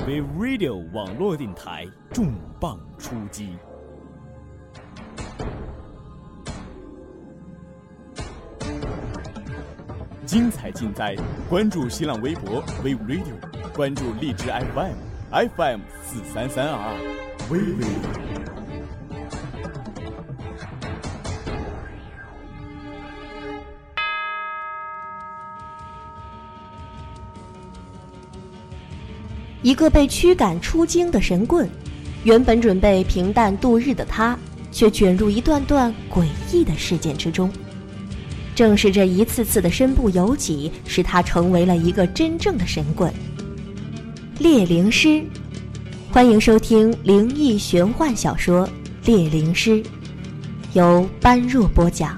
We Radio 网络电台重磅出击，精彩尽在关注新浪微博 vRadio，关注荔枝 FM FM 四三三二二 We Radio。一个被驱赶出京的神棍，原本准备平淡度日的他，却卷入一段段诡异的事件之中。正是这一次次的身不由己，使他成为了一个真正的神棍——猎灵师。欢迎收听灵异玄幻小说《猎灵师》，由般若播讲。